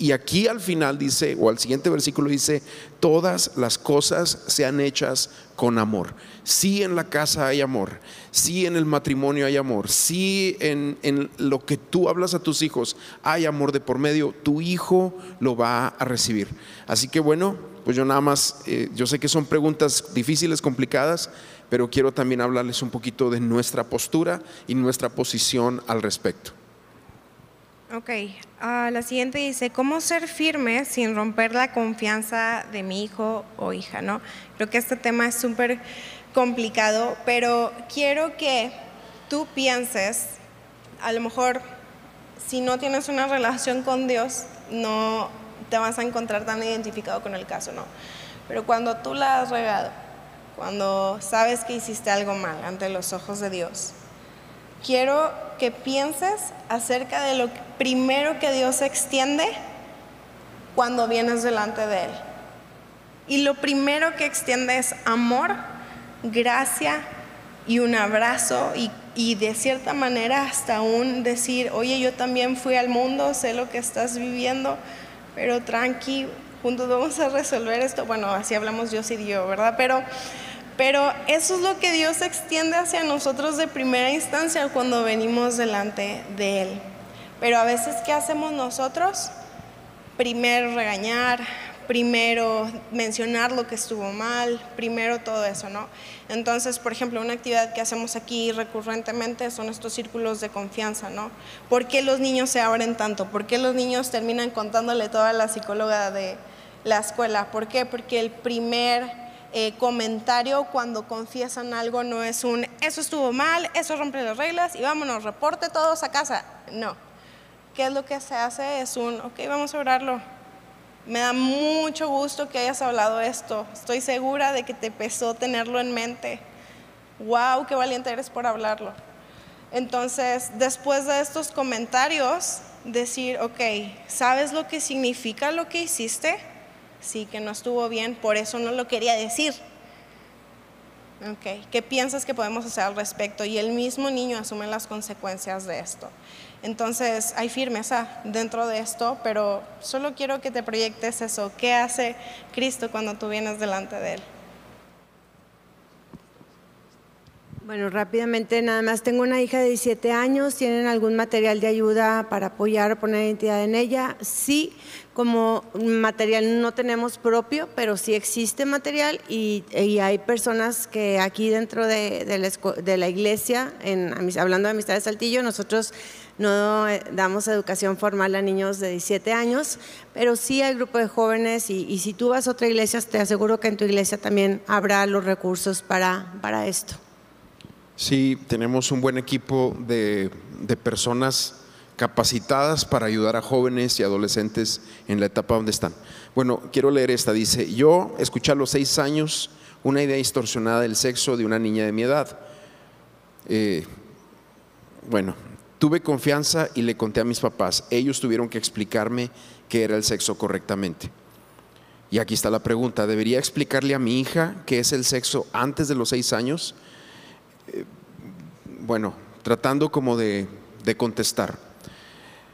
Y aquí al final dice, o al siguiente versículo dice, todas las cosas sean hechas con amor. Sí en la casa hay amor, sí en el matrimonio hay amor, sí en, en, lo que tú hablas a tus hijos hay amor de por medio, tu hijo lo va a recibir. Así que bueno, pues yo nada más, eh, yo sé que son preguntas difíciles, complicadas, pero quiero también hablarles un poquito de nuestra postura y nuestra posición al respecto. Ok, uh, la siguiente dice, ¿cómo ser firme sin romper la confianza de mi hijo o hija? ¿no? Creo que este tema es súper complicado, pero quiero que tú pienses, a lo mejor si no tienes una relación con Dios, no te vas a encontrar tan identificado con el caso, ¿no? Pero cuando tú la has regado, cuando sabes que hiciste algo mal ante los ojos de Dios, quiero que pienses acerca de lo primero que Dios extiende cuando vienes delante de Él. Y lo primero que extiende es amor, gracia y un abrazo y, y, de cierta manera hasta un decir, oye, yo también fui al mundo, sé lo que estás viviendo, pero tranqui, juntos vamos a resolver esto. Bueno, así hablamos Dios y yo, ¿verdad? Pero pero eso es lo que Dios extiende hacia nosotros de primera instancia cuando venimos delante de Él. Pero a veces, ¿qué hacemos nosotros? Primero regañar, primero mencionar lo que estuvo mal, primero todo eso, ¿no? Entonces, por ejemplo, una actividad que hacemos aquí recurrentemente son estos círculos de confianza, ¿no? ¿Por qué los niños se abren tanto? ¿Por qué los niños terminan contándole toda la psicóloga de la escuela? ¿Por qué? Porque el primer eh, comentario cuando confiesan algo no es un, eso estuvo mal, eso rompe las reglas y vámonos, reporte todos a casa. No. ¿Qué es lo que se hace? Es un, ok, vamos a orarlo. Me da mucho gusto que hayas hablado esto. Estoy segura de que te pesó tenerlo en mente. Wow, qué valiente eres por hablarlo. Entonces, después de estos comentarios, decir, ok, ¿sabes lo que significa lo que hiciste? Sí, que no estuvo bien, por eso no lo quería decir. Okay. ¿Qué piensas que podemos hacer al respecto? Y el mismo niño asume las consecuencias de esto. Entonces hay firmeza dentro de esto, pero solo quiero que te proyectes eso. ¿Qué hace Cristo cuando tú vienes delante de Él? Bueno, rápidamente nada más, tengo una hija de 17 años, ¿tienen algún material de ayuda para apoyar o poner identidad en ella? Sí, como material no tenemos propio, pero sí existe material y, hay personas que aquí dentro de, la, iglesia, en, hablando de Amistades Saltillo, nosotros no eh, damos educación formal a niños de 17 años, pero sí hay grupo de jóvenes y, y si tú vas a otra iglesia, te aseguro que en tu iglesia también habrá los recursos para esto. Sí, tenemos un buen equipo de, personas capacitadas para ayudar a jóvenes y adolescentes en la etapa donde están. Bueno, quiero leer esta. Dice, yo escuché a los seis años una idea distorsionada del sexo de una niña de mi edad. Eh, bueno, tuve confianza y le conté a mis papás. Ellos tuvieron que explicarme qué era el sexo correctamente. Y aquí está la pregunta, ¿debería explicarle a mi hija qué es el sexo antes de los seis años? Bueno, tratando como de, contestar.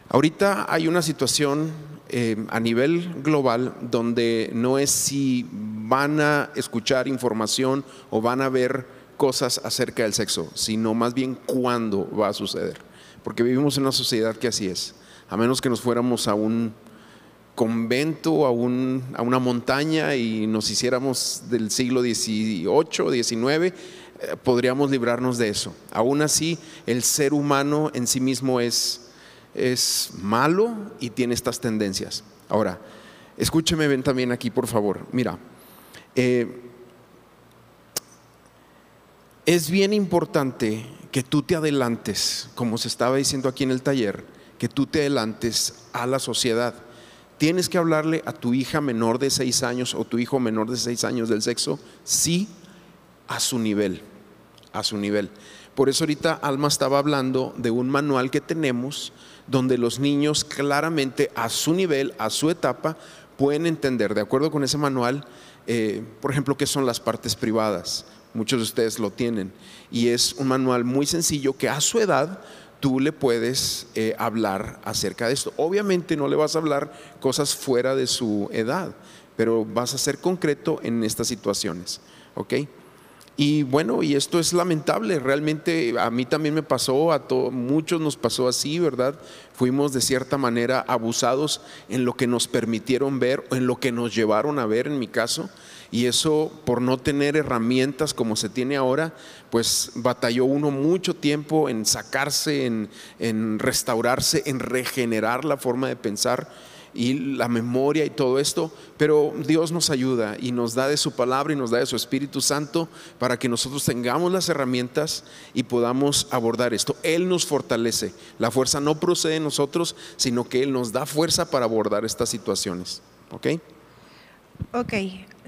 Ahorita hay una situación eh, a nivel global donde no es si van a escuchar información o van a ver cosas acerca del sexo, sino más bien cuándo va a suceder. Porque vivimos en una sociedad que así es. A menos que nos fuéramos a un convento, a, a una montaña y nos hiciéramos del siglo XVIII, XIX, eh, podríamos librarnos de eso. Aún así, el ser humano en sí mismo es, es malo y tiene estas tendencias. Ahora, escúcheme, ven también aquí, por favor. Mira, eh, es bien importante que tú te adelantes, como se estaba diciendo aquí en el taller, que tú te adelantes a la sociedad. ¿Tienes que hablarle a tu hija menor de seis años o tu hijo menor de seis años del sexo? Sí, a su nivel, a su nivel. Por eso ahorita Alma estaba hablando de un manual que tenemos donde los niños claramente a su nivel, a su etapa, pueden entender, de acuerdo con ese manual, eh, por ejemplo, qué son las partes privadas. Muchos de ustedes lo tienen. Y es un manual muy sencillo que a su edad tú le puedes eh, hablar acerca de esto. Obviamente no le vas a hablar cosas fuera de su edad, pero vas a ser concreto en estas situaciones. ¿Ok? Y bueno, y esto es lamentable, realmente a mí también me pasó, a muchos nos pasó así, ¿verdad? Fuimos de cierta manera abusados en lo que nos permitieron ver, en lo que nos llevaron a ver en mi caso, y eso por no tener herramientas como se tiene ahora, pues batalló uno mucho tiempo en sacarse, en, en restaurarse, en regenerar la forma de pensar y la memoria y todo esto, pero Dios nos ayuda y nos da de su palabra y nos da de su Espíritu Santo para que nosotros tengamos las herramientas y podamos abordar esto. Él nos fortalece. La fuerza no procede de nosotros, sino que Él nos da fuerza para abordar estas situaciones. ¿Ok? Ok.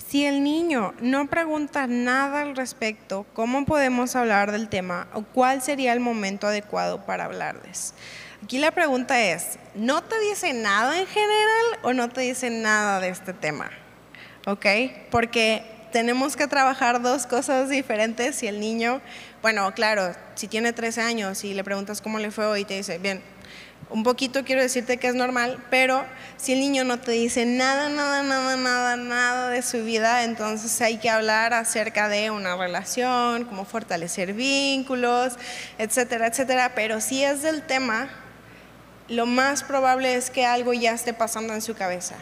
Si el niño no pregunta nada al respecto, ¿cómo podemos hablar del tema o cuál sería el momento adecuado para hablarles? Aquí la pregunta es, ¿no te dice nada en general o no te dice nada de este tema? ¿Ok? Porque tenemos que trabajar dos cosas diferentes si el niño, bueno, claro, si tiene 13 años y le preguntas cómo le fue hoy, te dice, bien, un poquito quiero decirte que es normal, pero si el niño no te dice nada, nada, nada, nada, nada de su vida, entonces hay que hablar acerca de una relación, cómo fortalecer vínculos, etcétera, etcétera. Pero si es del tema, lo más probable es que algo ya esté pasando en su cabeza.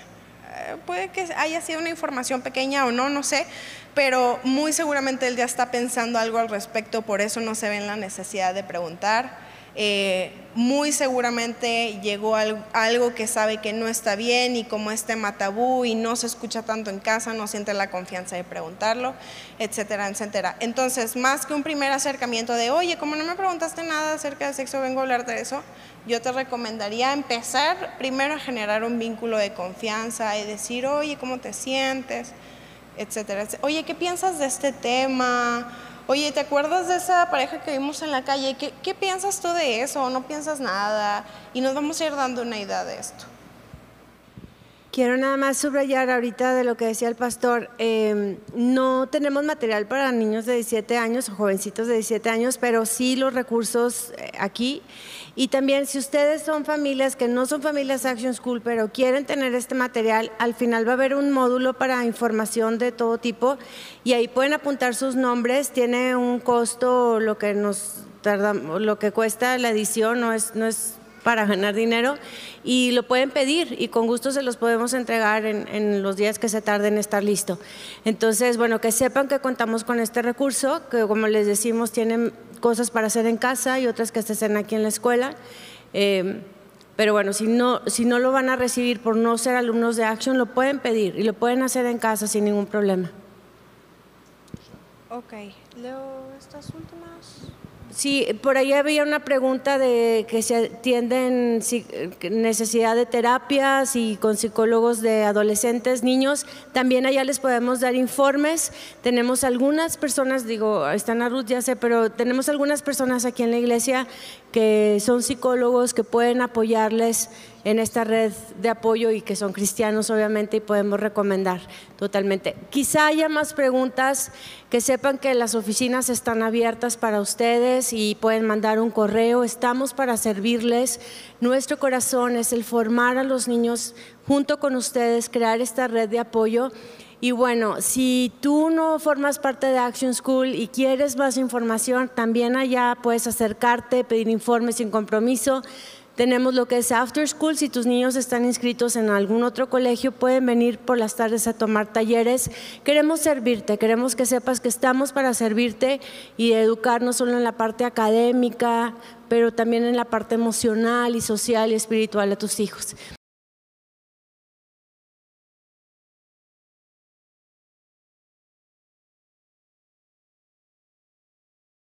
Eh, puede que haya sido una información pequeña o no, no sé, pero muy seguramente él ya está pensando algo al respecto, por eso no se ve en la necesidad de preguntar. Eh, muy seguramente llegó algo que sabe que no está bien y como es tema tabú y no se escucha tanto en casa, no siente la confianza de preguntarlo, etcétera, etcétera. Entonces, más que un primer acercamiento de, oye, como no me preguntaste nada acerca de sexo, vengo a hablar de eso, yo te recomendaría empezar primero a generar un vínculo de confianza y decir, oye, ¿cómo te sientes? Etcétera. Oye, ¿qué piensas de este tema? Oye, ¿te acuerdas de esa pareja que vimos en la calle? ¿Qué, qué piensas tú de eso? ¿O no piensas nada? Y nos vamos a ir dando una idea de esto. Quiero nada más subrayar ahorita de lo que decía el pastor. Em, no tenemos material para niños de 17 años o jovencitos de 17 años, pero sí los recursos eh, aquí. Y también si ustedes son familias que no son familias Action School, pero quieren tener este material, al final va a haber un módulo para información de todo tipo y ahí pueden apuntar sus nombres. Tiene un costo, lo que nos lo que cuesta la edición no es, no es para ganar dinero y lo pueden pedir y con gusto se los podemos entregar en, los días que se tarden en estar listo. Entonces, bueno, que sepan que contamos con este recurso, que como les decimos, tienen cosas para hacer en casa y otras que se hacen aquí en la escuela. Eh, pero bueno, si no, si no lo van a recibir por no ser alumnos de Action, lo pueden pedir y lo pueden hacer en casa sin ningún problema. Ok, leo estas últimas. Sí, por ahí había una pregunta de que se atienden necesidad de terapias y con psicólogos de adolescentes, niños. También allá les podemos dar informes. Tenemos algunas personas, digo, están a Ruth, ya sé, pero tenemos algunas personas aquí en la iglesia que son psicólogos que pueden apoyarles en esta red de apoyo y que son cristianos obviamente y podemos recomendar totalmente. Quizá haya más preguntas, que sepan que las oficinas están abiertas para ustedes y pueden mandar un correo, estamos para servirles. Nuestro corazón es el formar a los niños junto con ustedes, crear esta red de apoyo. Y bueno, si tú no formas parte de Action School y quieres más información, también allá puedes acercarte, pedir informes sin compromiso. Tenemos lo que es After School. Si tus niños están inscritos en algún otro colegio, pueden venir por las tardes a tomar talleres. Queremos servirte, queremos que sepas que estamos para servirte y educar no solo en la parte académica, pero también en la parte emocional y social y espiritual a tus hijos.